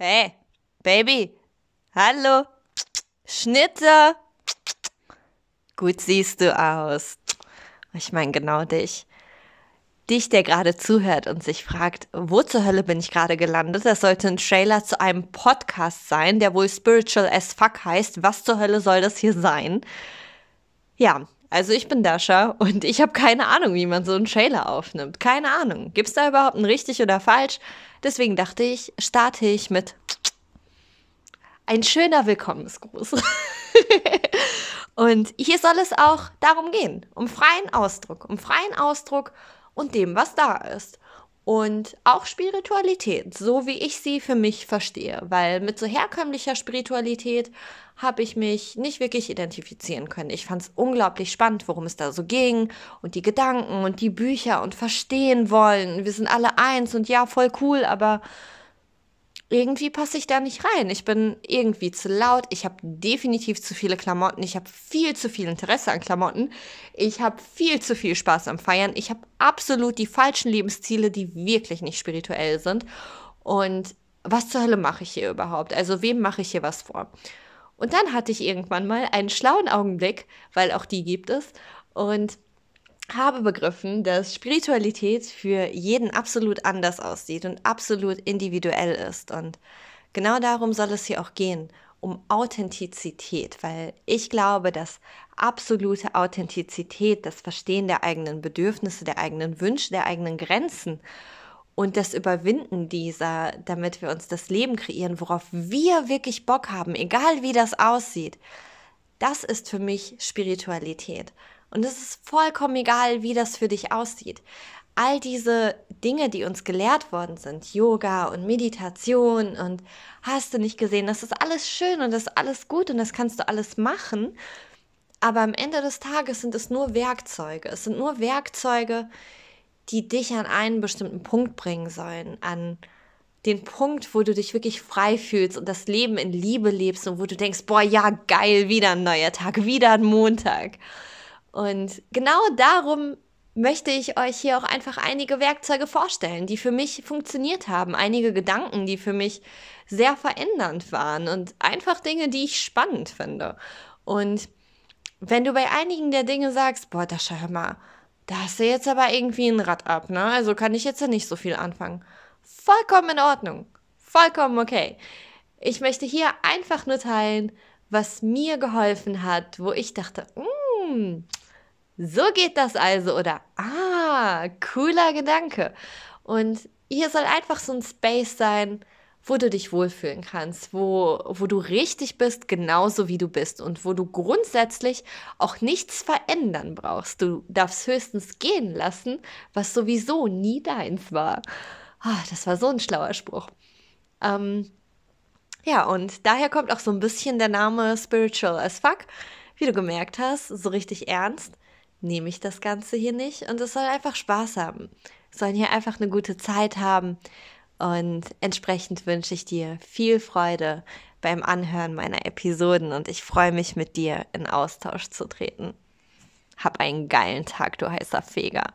Hey, Baby. Hallo. Schnitte. Gut siehst du aus. Ich meine genau dich. Dich, der gerade zuhört und sich fragt, wo zur Hölle bin ich gerade gelandet? Das sollte ein Trailer zu einem Podcast sein, der wohl Spiritual as Fuck heißt. Was zur Hölle soll das hier sein? Ja, also ich bin Dasha und ich habe keine Ahnung, wie man so einen Trailer aufnimmt. Keine Ahnung. Gibt es da überhaupt ein richtig oder falsch? Deswegen dachte ich, starte ich mit ein schöner Willkommensgruß. und hier soll es auch darum gehen, um freien Ausdruck, um freien Ausdruck und dem, was da ist. Und auch Spiritualität, so wie ich sie für mich verstehe, weil mit so herkömmlicher Spiritualität habe ich mich nicht wirklich identifizieren können. Ich fand es unglaublich spannend, worum es da so ging und die Gedanken und die Bücher und verstehen wollen. Wir sind alle eins und ja, voll cool, aber irgendwie passe ich da nicht rein. Ich bin irgendwie zu laut. Ich habe definitiv zu viele Klamotten. Ich habe viel zu viel Interesse an Klamotten. Ich habe viel zu viel Spaß am Feiern. Ich habe absolut die falschen Lebensziele, die wirklich nicht spirituell sind. Und was zur Hölle mache ich hier überhaupt? Also wem mache ich hier was vor? Und dann hatte ich irgendwann mal einen schlauen Augenblick, weil auch die gibt es. Und habe begriffen, dass Spiritualität für jeden absolut anders aussieht und absolut individuell ist. Und genau darum soll es hier auch gehen, um Authentizität, weil ich glaube, dass absolute Authentizität, das Verstehen der eigenen Bedürfnisse, der eigenen Wünsche, der eigenen Grenzen und das Überwinden dieser, damit wir uns das Leben kreieren, worauf wir wirklich Bock haben, egal wie das aussieht, das ist für mich Spiritualität. Und es ist vollkommen egal, wie das für dich aussieht. All diese Dinge, die uns gelehrt worden sind, Yoga und Meditation und hast du nicht gesehen, das ist alles schön und das ist alles gut und das kannst du alles machen. Aber am Ende des Tages sind es nur Werkzeuge. Es sind nur Werkzeuge, die dich an einen bestimmten Punkt bringen sollen, an den Punkt, wo du dich wirklich frei fühlst und das Leben in Liebe lebst und wo du denkst, boah, ja, geil, wieder ein neuer Tag, wieder ein Montag. Und genau darum möchte ich euch hier auch einfach einige Werkzeuge vorstellen, die für mich funktioniert haben, einige Gedanken, die für mich sehr verändernd waren und einfach Dinge, die ich spannend finde. Und wenn du bei einigen der Dinge sagst, boah, das schau mal, da hast du jetzt aber irgendwie ein Rad ab, ne? Also kann ich jetzt ja nicht so viel anfangen. Vollkommen in Ordnung. Vollkommen okay. Ich möchte hier einfach nur teilen, was mir geholfen hat, wo ich dachte, mm, so geht das also oder ah, cooler Gedanke. Und hier soll einfach so ein Space sein, wo du dich wohlfühlen kannst, wo, wo du richtig bist, genauso wie du bist und wo du grundsätzlich auch nichts verändern brauchst. Du darfst höchstens gehen lassen, was sowieso nie deins war. Oh, das war so ein schlauer Spruch. Ähm, ja, und daher kommt auch so ein bisschen der Name Spiritual as Fuck. Wie du gemerkt hast, so richtig ernst nehme ich das Ganze hier nicht und es soll einfach Spaß haben. Sollen hier einfach eine gute Zeit haben und entsprechend wünsche ich dir viel Freude beim Anhören meiner Episoden und ich freue mich mit dir in Austausch zu treten. Hab einen geilen Tag, du heißer Feger.